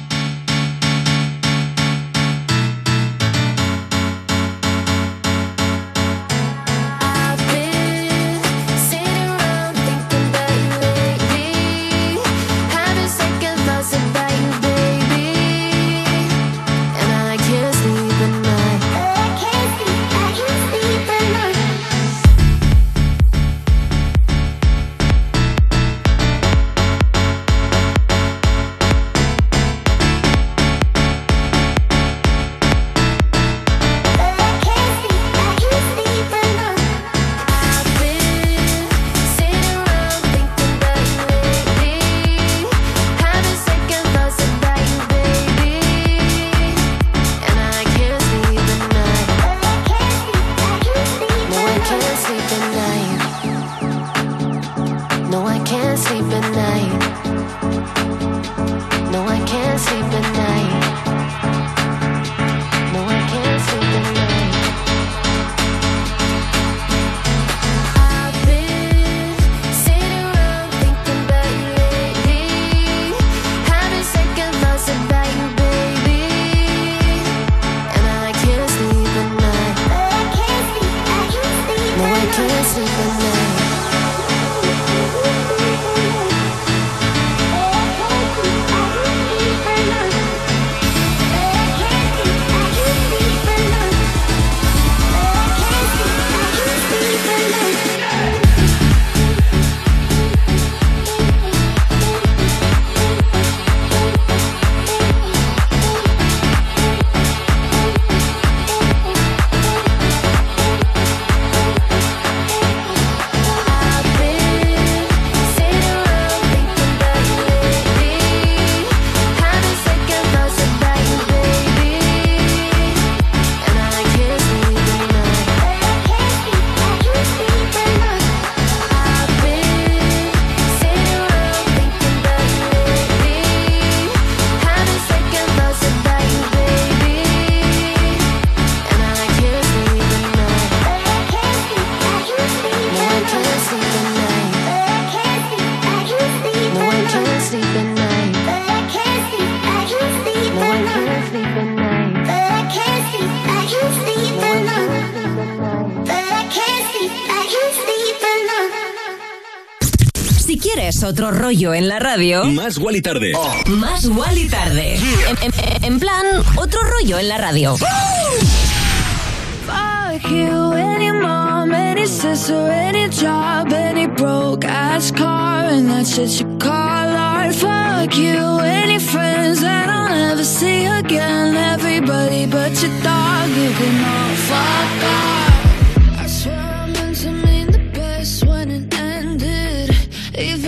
Speaker 5: Si quieres otro rollo en la radio,
Speaker 6: más y tarde. Oh.
Speaker 5: Más y tarde. En, en, en, plan, otro rollo en la radio.
Speaker 7: Fuck you, any mom, any sister, any job, any broke ass car, and that's shit you call art. Fuck you, any friends that I'll never see again, everybody but your dog, you can all fuck off.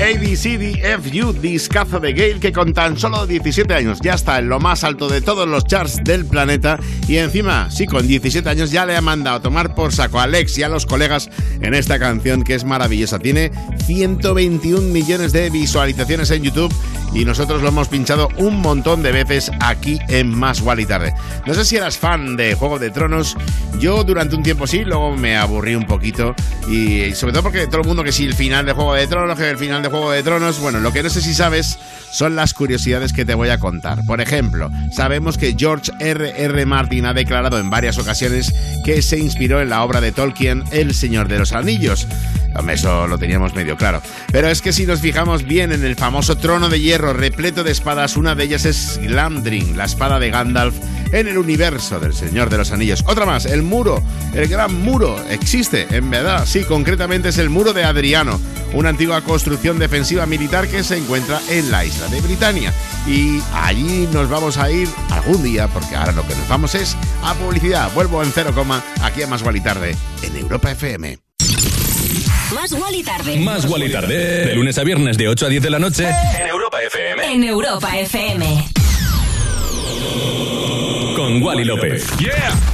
Speaker 3: ABCDFU, discazo de Gale que con tan solo 17 años ya está en lo más alto de todos los charts del planeta y encima, sí, con 17 años ya le ha mandado a tomar por saco a Alex y a los colegas en esta canción que es maravillosa. Tiene 121 millones de visualizaciones en YouTube y nosotros lo hemos pinchado un montón de veces aquí en Más y Tarde. No sé si eras fan de Juego de Tronos, yo durante un tiempo sí, luego me aburrí un poquito y sobre todo porque todo el mundo que si el final de Juego de Tronos, que el final de Juego de Tronos, bueno, lo que no sé si sabes son las curiosidades que te voy a contar. Por ejemplo, sabemos que George R. R. Martin ha declarado en varias ocasiones que se inspiró en la obra de Tolkien El Señor de los Anillos. Eso lo teníamos medio claro. Pero es que si nos fijamos bien en el famoso trono de hierro repleto de espadas, una de ellas es Glamdring, la espada de Gandalf en el universo del Señor de los Anillos. Otra más, el muro, el gran muro, existe, en verdad, sí, concretamente es el muro de Adriano, una antigua construcción defensiva militar que se encuentra en la isla de Britania. Y allí nos vamos a ir algún día, porque ahora lo que nos vamos es a publicidad. Vuelvo en cero coma, aquí a Más y Tarde, en Europa FM.
Speaker 5: Más Wally tarde.
Speaker 6: Más Wally Tarde. De lunes a viernes de 8 a 10 de la noche en Europa FM.
Speaker 5: En Europa FM.
Speaker 6: Con Wally López. Yeah.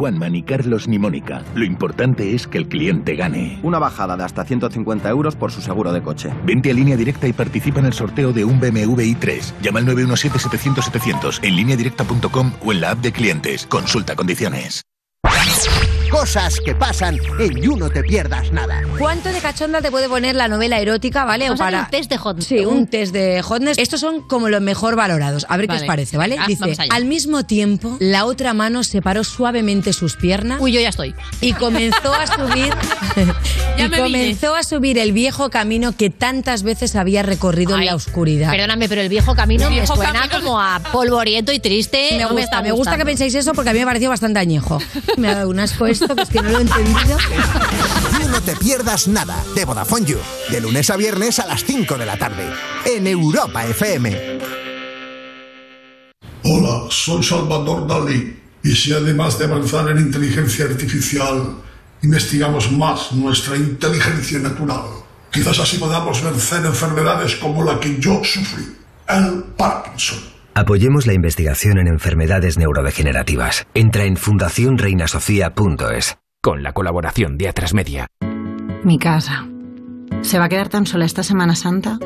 Speaker 23: Juanma, ni Carlos, ni Mónica. Lo importante es que el cliente gane.
Speaker 24: Una bajada de hasta 150 euros por su seguro de coche.
Speaker 23: Vente a línea directa y participa en el sorteo de un BMW i3. Llama al 917-700-700 en lineadirecta.com o en la app de clientes. Consulta condiciones.
Speaker 25: Cosas que pasan en You No Te Pierdas Nada.
Speaker 14: ¿Cuánto de cachonda te puede poner la novela erótica, vale?
Speaker 12: Vamos
Speaker 14: o
Speaker 12: a hacer
Speaker 14: para
Speaker 12: un test de hotness.
Speaker 14: Sí, un test de hotness. Estos son como los mejor valorados. A ver qué
Speaker 12: Vale.
Speaker 14: os parece, ¿vale?
Speaker 12: Ah,
Speaker 14: Dice, al mismo tiempo, la otra mano separó suavemente sus piernas.
Speaker 12: Uy, yo ya estoy.
Speaker 14: Y comenzó a subir y
Speaker 12: me
Speaker 14: comenzó a subir el viejo camino que tantas veces había recorrido en
Speaker 12: Ay,
Speaker 14: la oscuridad.
Speaker 12: Perdóname, pero el viejo camino
Speaker 14: El viejo
Speaker 12: me suena
Speaker 14: camino-
Speaker 12: como a polvoriento y triste.
Speaker 14: Me
Speaker 12: no
Speaker 14: gusta,
Speaker 12: está
Speaker 14: me gusta que penséis eso porque a mí me pareció bastante añejo. Me ha dado un asco esto, que es que no lo he entendido.
Speaker 25: You No Te Pierdas Nada de Vodafone You. De lunes a viernes a las 5 de la tarde. En Europa FM.
Speaker 26: Hola, soy Salvador Dalí. Y si además de avanzar en inteligencia artificial, investigamos más nuestra inteligencia natural, quizás así podamos vencer enfermedades como la que yo sufrí, el Parkinson.
Speaker 27: Apoyemos la investigación en enfermedades neurodegenerativas. Entra en fundacionreinasofía.es.
Speaker 28: Con la colaboración de Atrasmedia.
Speaker 15: Mi casa. ¿Se va a quedar tan sola esta Semana Santa?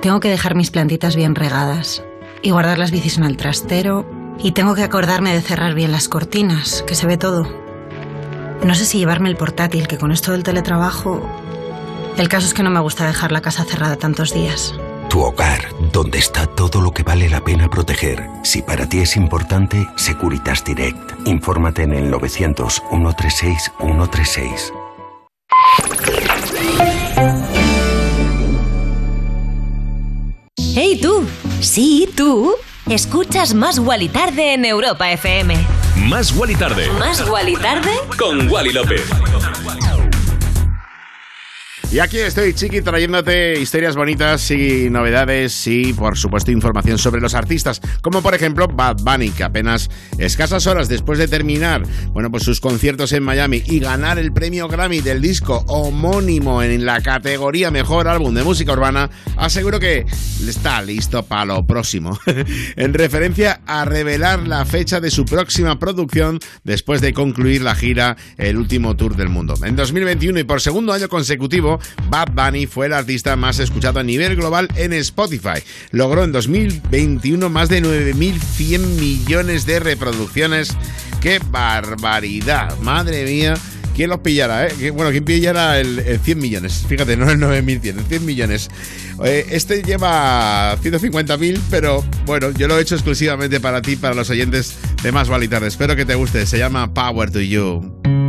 Speaker 15: Tengo que dejar mis plantitas bien regadas y guardar las bicis en el trastero y tengo que acordarme de cerrar bien las cortinas, que se ve todo. No sé si llevarme el portátil, que con esto del teletrabajo... El caso es que no me gusta dejar la casa cerrada tantos días.
Speaker 16: Tu hogar, donde está todo lo que vale la pena proteger. Si para ti es importante, Securitas Direct. Infórmate en el 900 136 136.
Speaker 5: ¡Hey tú! Sí, tú. Escuchas Más Guali Tarde en Europa FM.
Speaker 6: Más Guali Tarde.
Speaker 5: ¿Más Guali Tarde?
Speaker 6: Con Wally López.
Speaker 3: Y aquí estoy, Chiqui, trayéndote historias bonitas y novedades y, por supuesto, información sobre los artistas, como por ejemplo Bad Bunny, que apenas escasas horas después de terminar, bueno, pues sus conciertos en Miami y ganar el premio Grammy del disco homónimo en la categoría Mejor Álbum de Música Urbana, aseguro que está listo para lo próximo. en referencia a revelar la fecha de su próxima producción después de concluir la gira El último tour del mundo. En 2021 y por segundo año consecutivo, Bad Bunny fue el artista más escuchado a nivel global en Spotify. Logró en 2021 más de 9.100 millones de reproducciones. ¡Qué barbaridad! Madre mía. ¿Quién los pillará, eh? ¿Quién- Bueno, ¿quién pillará el, el 100 millones? Fíjate, no el 9.100, el 100 millones. Eh, este lleva 150.000, pero bueno, yo lo he hecho exclusivamente para ti, para los oyentes de Más Vale. Espero que te guste. Se llama Power to You.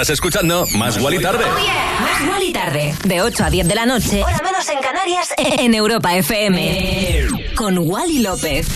Speaker 29: Estás escuchando Más Guali Tarde.
Speaker 5: Más igual y tarde. De 8 a 10 de la noche. Hora menos en Canarias. En Europa FM. Con Wally López.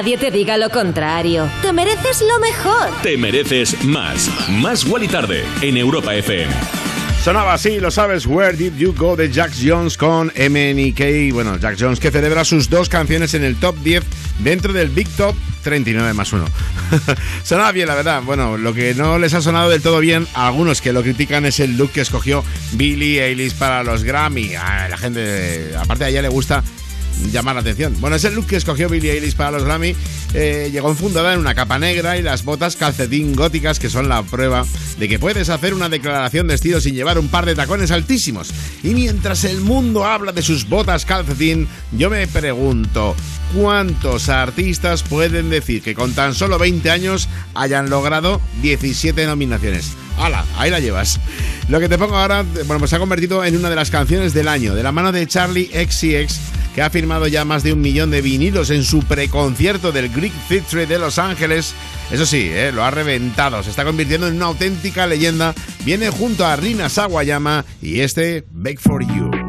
Speaker 5: Nadie te diga lo contrario. Te mereces lo mejor.
Speaker 29: Te mereces más. Más Guali Tarde en Europa FM.
Speaker 3: Sonaba así, lo sabes, Where Did You Go de Jax Jones con MNK. Bueno, Jax Jones que celebra sus dos canciones en el top 10 dentro del Big Top 39 más 1. Sonaba bien, la verdad. Bueno, lo que no les ha sonado del todo bien a algunos que lo critican es el look que escogió Billie Eilish para los Grammy. A la gente, aparte a ella le gusta llamar la atención. Bueno, es el look que escogió Billie Eilish para los Grammy. Eh, llegó enfundada en una capa negra y las botas calcetín góticas que son la prueba de que puedes hacer una declaración de estilo sin llevar un par de tacones altísimos. Y mientras el mundo habla de sus botas calcetín, yo me pregunto, ¿cuántos artistas pueden decir que con tan solo 20 años hayan logrado 17 nominaciones? ¡Hala! Ahí la llevas. Lo que te pongo ahora, bueno, pues se ha convertido en una de las canciones del año, de la mano de Charlie XCX, que ha firmado ya más de un millón de vinilos en su preconcierto del Greek Theatre de Los Ángeles. Eso sí, eh, lo ha reventado, se está convirtiendo en una auténtica leyenda. Viene junto a Rina Sawayama y este Beg for. You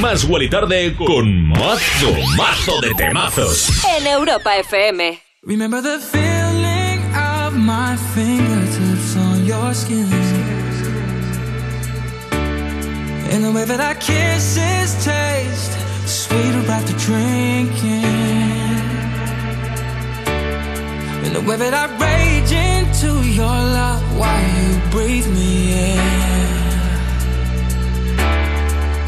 Speaker 6: Más Wally Tarde con mazo, mazo de temazos.
Speaker 5: En Europa FM.
Speaker 8: Remember the feeling of my fingertips on your skin. And the way that our kisses taste sweeter after drinking. And the way that I rage into your love while you breathe me in.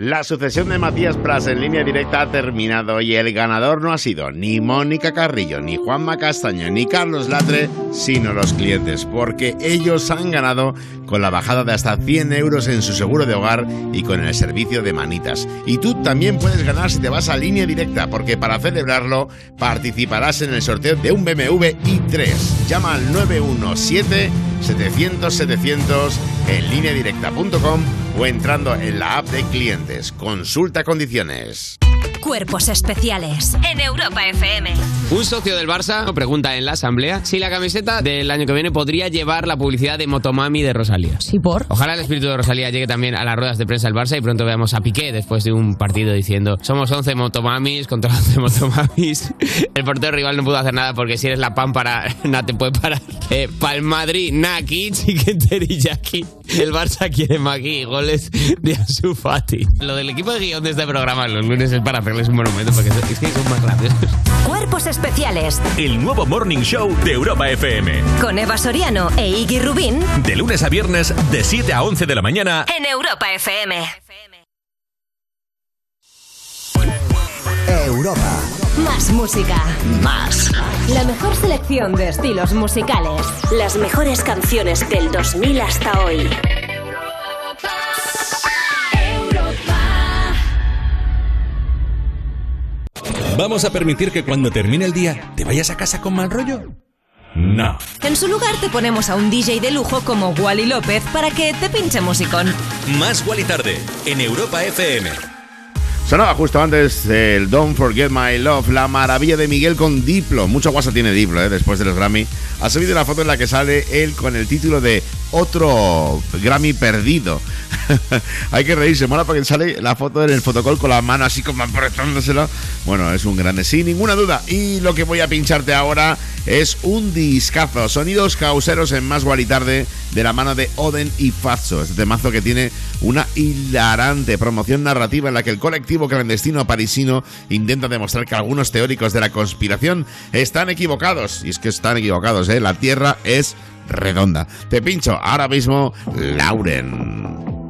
Speaker 3: La sucesión de Matías Pras en línea directa ha terminado y el ganador no ha sido ni Mónica Carrillo, ni Juanma Castaño, ni Carlos Latre, sino los clientes, porque ellos han ganado con la bajada de hasta 100 euros en su seguro de hogar y con el servicio de manitas. Y tú también puedes ganar si te vas a línea directa, porque para celebrarlo participarás en el sorteo de un BMW i3. Llama al 917 700 700 en lineadirecta.com o entrando en la app de clientes. Consulta condiciones.
Speaker 5: Cuerpos especiales. En Europa FM.
Speaker 11: Un socio del Barça pregunta en la asamblea si la camiseta del año que viene podría llevar la publicidad de Motomami de Rosalía.
Speaker 14: Sí, por.
Speaker 11: Ojalá el espíritu de Rosalía llegue también a las ruedas de prensa del Barça y pronto veamos a Piqué después de un partido diciendo somos 11 motomamis contra 11 motomamis. El portero rival no pudo hacer nada porque si eres la pámpara nada te puede parar. Eh, Pal Madrid, Naki, Chicken Teriyaki. El Barça quiere Maki y goles de Ansu Fati. Lo del equipo de guion de este programa los lunes es para hacerles un monumento porque es que son más graciosos.
Speaker 5: Cuerpos especiales.
Speaker 6: El nuevo Morning Show de Europa FM.
Speaker 5: Con Eva Soriano e Iggy Rubín.
Speaker 6: De lunes a viernes, de 7 a 11 de la mañana.
Speaker 5: En Europa FM.
Speaker 30: Europa.
Speaker 5: Más música.
Speaker 30: Más.
Speaker 5: La mejor selección de estilos musicales. Las mejores canciones del 2000 hasta hoy.
Speaker 29: ¿Vamos a permitir que cuando termine el día te vayas a casa con mal rollo? No.
Speaker 5: En su lugar te ponemos a un DJ de lujo como Wally López para que te pinche musicón.
Speaker 29: Más Wally tarde en Europa FM.
Speaker 3: Sonaba justo antes el Don't Forget My Love, la maravilla de Miguel con Diplo. Mucho guasa tiene Diplo, ¿eh? después de los Grammy. Ha subido una foto en la que sale él con el título de Otro Grammy Perdido. Hay que reírse, mola porque sale la foto en el fotocall con la mano así como apretándosela. Bueno, es un grande, sin ninguna duda. Y lo que voy a pincharte ahora es un discazo. Sonidos causeros en Más y Tarde de la mano de Oden y Fazzo. Este temazo que tiene una hilarante promoción narrativa en la que el colectivo clandestino parisino intenta demostrar que algunos teóricos de la conspiración están equivocados. Y es que están equivocados, ¿eh? La Tierra es redonda. Te pincho ahora mismo Lauren.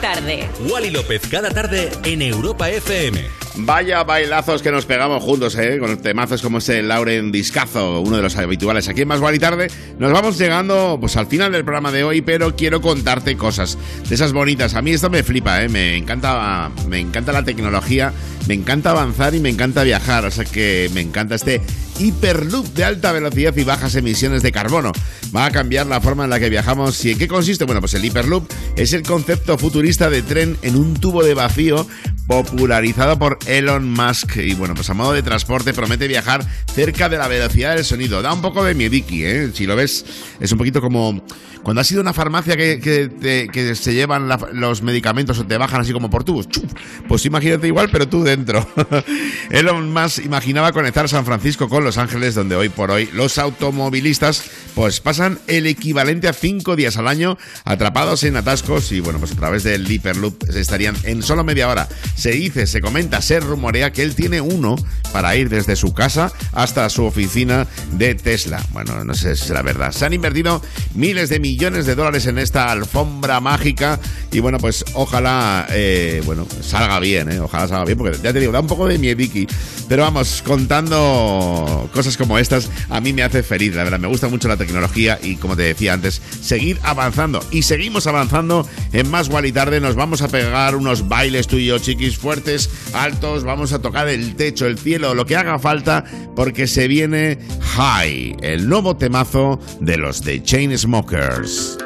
Speaker 5: Tarde.
Speaker 29: Wally López cada tarde en Europa FM.
Speaker 3: Vaya bailazos que nos pegamos juntos, ¿eh? Con temazos como ese Lauren Discazo, uno de los habituales aquí en Más y Tarde. Nos vamos llegando pues al final del programa de hoy, pero quiero contarte cosas de esas bonitas. A mí esto me flipa, ¿eh? Me encanta, me encanta la tecnología, me encanta avanzar y me encanta viajar. O sea que me encanta este hiperloop de alta velocidad y bajas emisiones de carbono va a cambiar la forma en la que viajamos. ¿Y en qué consiste? Bueno, pues el Hyperloop es el concepto futurista de tren en un tubo de vacío popularizado por Elon Musk. Y bueno, pues a modo de transporte promete viajar cerca de la velocidad del sonido. Da un poco de miediki, ¿eh? Si lo ves, es un poquito como cuando has ido a una farmacia que, que, se llevan los medicamentos o te bajan así como por tubos. ¡Chuf! Pues imagínate igual, pero tú dentro. Elon Musk imaginaba conectar San Francisco con Los Ángeles, donde hoy por hoy los automovilistas pues pasan el equivalente a cinco días al año atrapados en atascos y bueno, pues a través del hiperloop estarían en solo media hora. Se dice, se comenta, se rumorea que él tiene uno para ir desde su casa hasta su oficina de Tesla. Bueno, no sé si es la verdad. Se han invertido miles de millones de dólares en esta alfombra mágica y bueno, pues ojalá, eh, bueno, salga bien, eh, ojalá salga bien, porque ya te digo, da un poco de miediki. Pero vamos, contando cosas como estas, a mí me hace feliz, la verdad, me gusta mucho la tecnología tecnología y, como te decía antes, seguir avanzando. Y seguimos avanzando en Más Gual y Tarde. Nos vamos a pegar unos bailes tú y yo, chiquis, fuertes, altos. Vamos a tocar el techo, el cielo, lo que haga falta, porque se viene High, el nuevo temazo de los
Speaker 31: de Chain
Speaker 8: Smokers.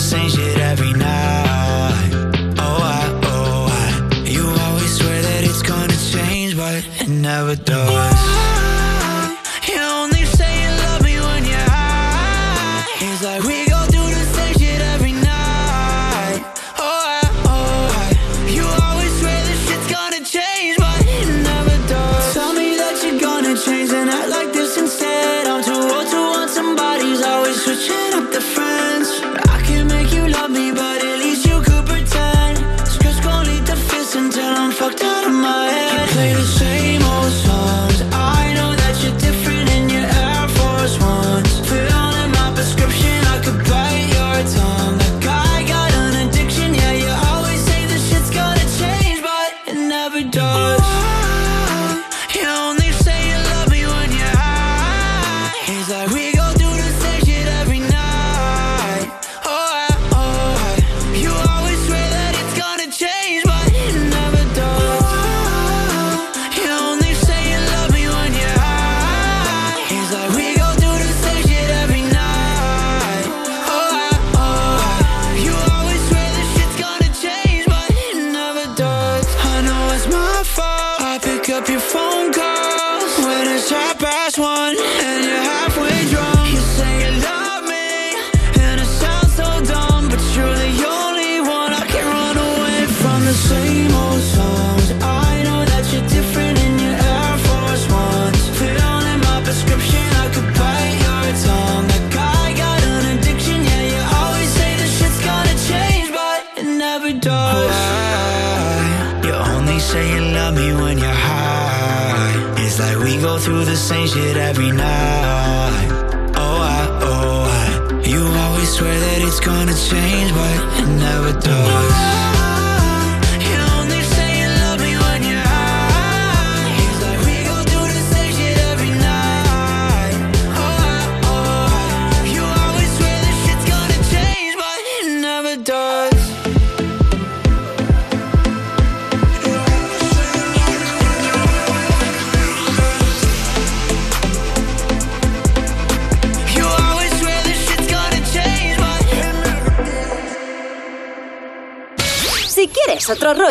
Speaker 8: sem gerar.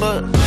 Speaker 32: but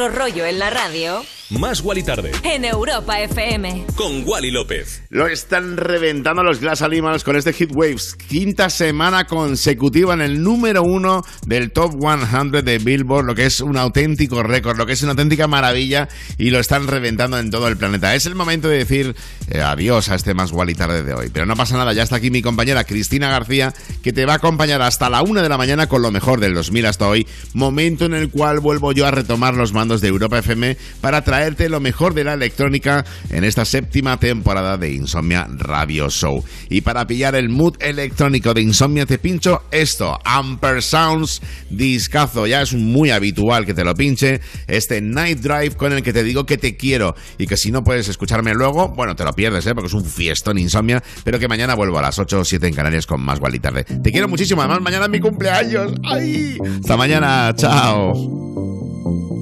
Speaker 5: otro rollo en la radio,
Speaker 29: Más Wally Tarde.
Speaker 5: en Europa FM.
Speaker 29: Con Wally López.
Speaker 3: Lo están reventando los Glass Animals con este Hit Waves. Quinta semana consecutiva en el número uno del Top 100 de Billboard, lo que es un auténtico récord, lo que es una auténtica maravilla y lo están reventando en todo el planeta. Es el momento de decir eh, adiós a este Más Wally tarde de hoy. Pero no pasa nada, ya está aquí mi compañera Cristina García, que te va a acompañar hasta la una de la mañana con lo mejor del 2000 hasta hoy. Momento en el cual vuelvo yo a retomar los mandos de Europa FM para traerte lo mejor de la electrónica en esta séptima temporada de Insomnia Radio Show. Y para pillar el mood electrónico de Insomnia te pincho esto, Amper Sounds discazo, ya es muy habitual que te lo pinche, este Night Drive con el que te digo que te quiero y que si no puedes escucharme luego, bueno, te lo pierdes, ¿eh? porque es un fiestón Insomnia, pero que mañana vuelvo a las 8 o 7 en Canarias con más y tarde. Te quiero muchísimo, además mañana es mi cumpleaños. ¡Ay! Hasta mañana, chao.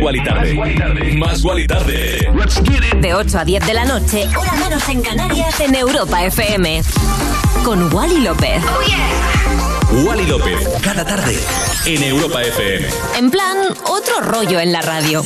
Speaker 6: Más y Tarde. Más Gual y Tarde.
Speaker 8: De 8 a 10 de la noche, hora menos en Canarias, en Europa FM. Con Wally López.
Speaker 6: Oh, Wally López, cada tarde, en Europa FM.
Speaker 8: En plan, otro rollo en la radio.